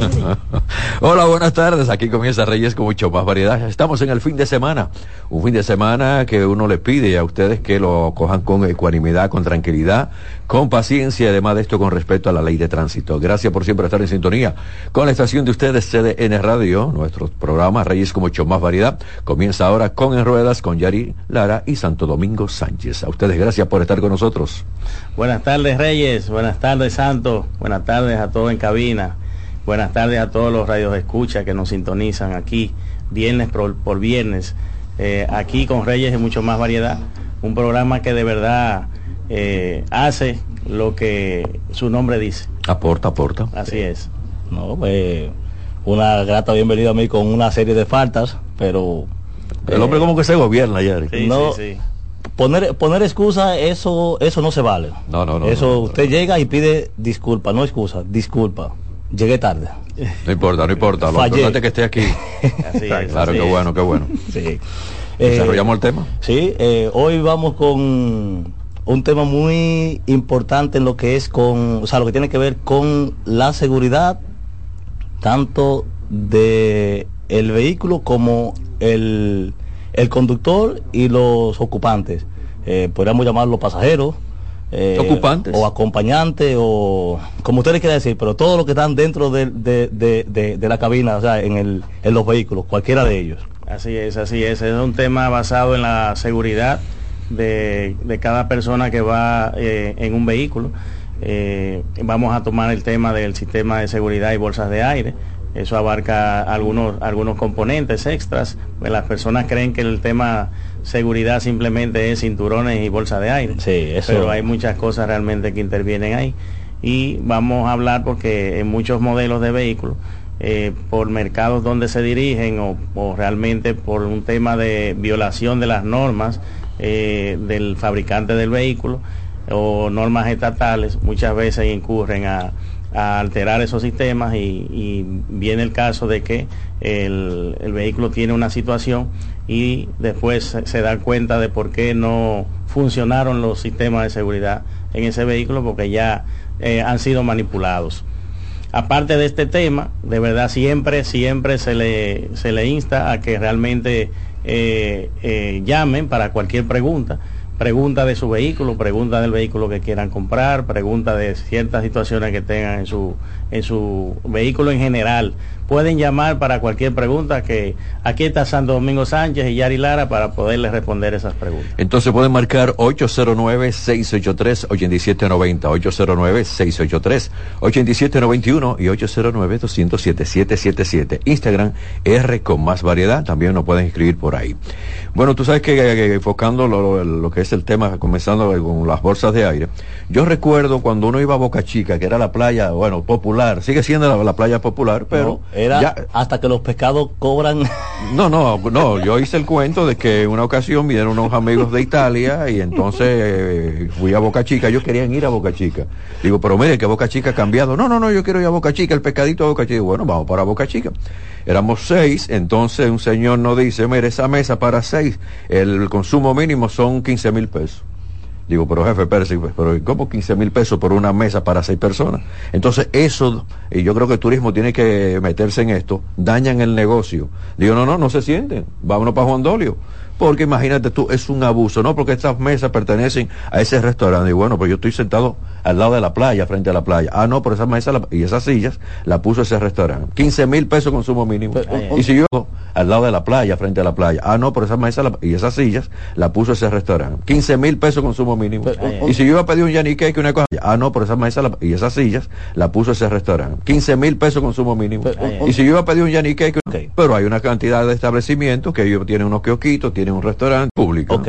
Hola, buenas tardes. Aquí comienza Reyes con mucho más variedad. Estamos en el fin de semana. Un fin de semana que uno le pide a ustedes que lo cojan con ecuanimidad, con tranquilidad, con paciencia y además de esto con respeto a la ley de tránsito. Gracias por siempre estar en sintonía con la estación de ustedes CDN Radio. Nuestro programa Reyes con mucho más variedad comienza ahora con En Ruedas con Yari Lara y Santo Domingo Sánchez. A ustedes gracias por estar con nosotros. Buenas tardes Reyes, buenas tardes Santo, buenas tardes a todos en cabina. Buenas tardes a todos los radios de escucha que nos sintonizan aquí, viernes por, por viernes. Eh, aquí con Reyes de mucho más variedad. Un programa que de verdad eh, hace lo que su nombre dice. Aporta, aporta. Así es. No, pues, una grata bienvenida a mí con una serie de faltas, pero... El hombre como que se gobierna ya. Sí, no, sí, sí. Poner, poner excusa, eso, eso no se vale. No, no, no. Eso no, no, usted llega y pide disculpa, no excusa, disculpa. Llegué tarde. No importa, no importa. Lo Fallé. importante es que esté aquí. Así es, claro, así qué es. bueno, qué bueno. Sí. ¿Desarrollamos el tema? Sí, eh, hoy vamos con un tema muy importante en lo que es con, o sea, lo que tiene que ver con la seguridad tanto de el vehículo como el, el conductor y los ocupantes. Eh, podríamos llamarlos pasajeros. Eh, Ocupantes. O acompañantes, o como ustedes quieran decir, pero todos los que están dentro de, de- de- de- de la cabina, o sea, en, el, en los vehículos, cualquiera de ellos. Así es, así es. Es un tema basado en la seguridad de, de cada persona que va eh, en un vehículo. Eh, vamos a tomar el tema del sistema de seguridad y bolsas de aire. Eso abarca algunos, algunos componentes extras. Pues las personas creen que el tema seguridad simplemente es cinturones y bolsa de aire. Sí, eso. Pero hay muchas cosas realmente que intervienen ahí. Y vamos a hablar porque en muchos modelos de vehículos, eh, por mercados donde se dirigen o, o realmente por un tema de violación de las normas eh, del fabricante del vehículo o normas estatales, muchas veces incurren a, a alterar esos sistemas y, viene el caso de que el, vehículo tiene una situación y después se, se dan cuenta de por qué no funcionaron los sistemas de seguridad en ese vehículo porque ya eh, han sido manipulados. Aparte de este tema, de verdad siempre, siempre se le, se le insta a que realmente eh, eh, llamen para cualquier pregunta. Pregunta de su vehículo, pregunta del vehículo que quieran comprar, pregunta de ciertas situaciones que tengan en su, en su vehículo en general. Pueden llamar para cualquier pregunta que aquí está Santo Domingo Sánchez y Yari Lara para poderles responder esas preguntas. Entonces pueden marcar 809-683-8790, 809-683-8791 y 809-207-777. Instagram R con más variedad, también nos pueden escribir por ahí. Bueno, tú sabes que eh, enfocando lo, lo que es el tema, comenzando con las bolsas de aire, yo recuerdo cuando uno iba a Boca Chica, que era la playa, bueno, popular, sigue siendo la, la playa popular, pero... No, era ya- hasta que los pescados cobran. no, no, no, yo hice el cuento de que en una ocasión vinieron unos amigos de Italia y entonces eh, fui a Boca Chica, ellos querían ir a Boca Chica. Digo, pero mire que Boca Chica ha cambiado. No, no, no, yo quiero ir a Boca Chica, el pescadito de Boca Chica. Bueno, vamos para Boca Chica. Éramos seis, entonces un señor nos dice, mire, esa mesa para seis, el consumo mínimo son 15 mil pesos. Digo, pero jefe Pérez, pero ¿cómo 15 mil pesos por una mesa para seis personas? Entonces eso, y yo creo que el turismo tiene que meterse en esto, dañan el negocio. Digo, no, no, no se sienten, vámonos para Juan Dolio. Porque imagínate tú, es un abuso, ¿no? Porque estas mesas pertenecen a ese restaurante. Y bueno, pues yo estoy sentado al lado de la playa, frente a la playa. Ah, no, pero esa mesa la- y esas sillas la puso ese restaurante. 15 mil pesos consumo mínimo. y si yo al lado de la playa, frente a la playa. Ah, no, pero esa mesa la- y esas sillas la puso ese restaurante. 15 mil pesos consumo mínimo. y si yo iba a pedir un yanique que una cosa. Ah, no, pero esa mesa la- y esas sillas la puso ese restaurante. 15 mil pesos consumo mínimo. y si yo iba a pedir un yanique que pero hay una cantidad de establecimientos que ellos tienen unos kiosquitos, tienen un restaurante público.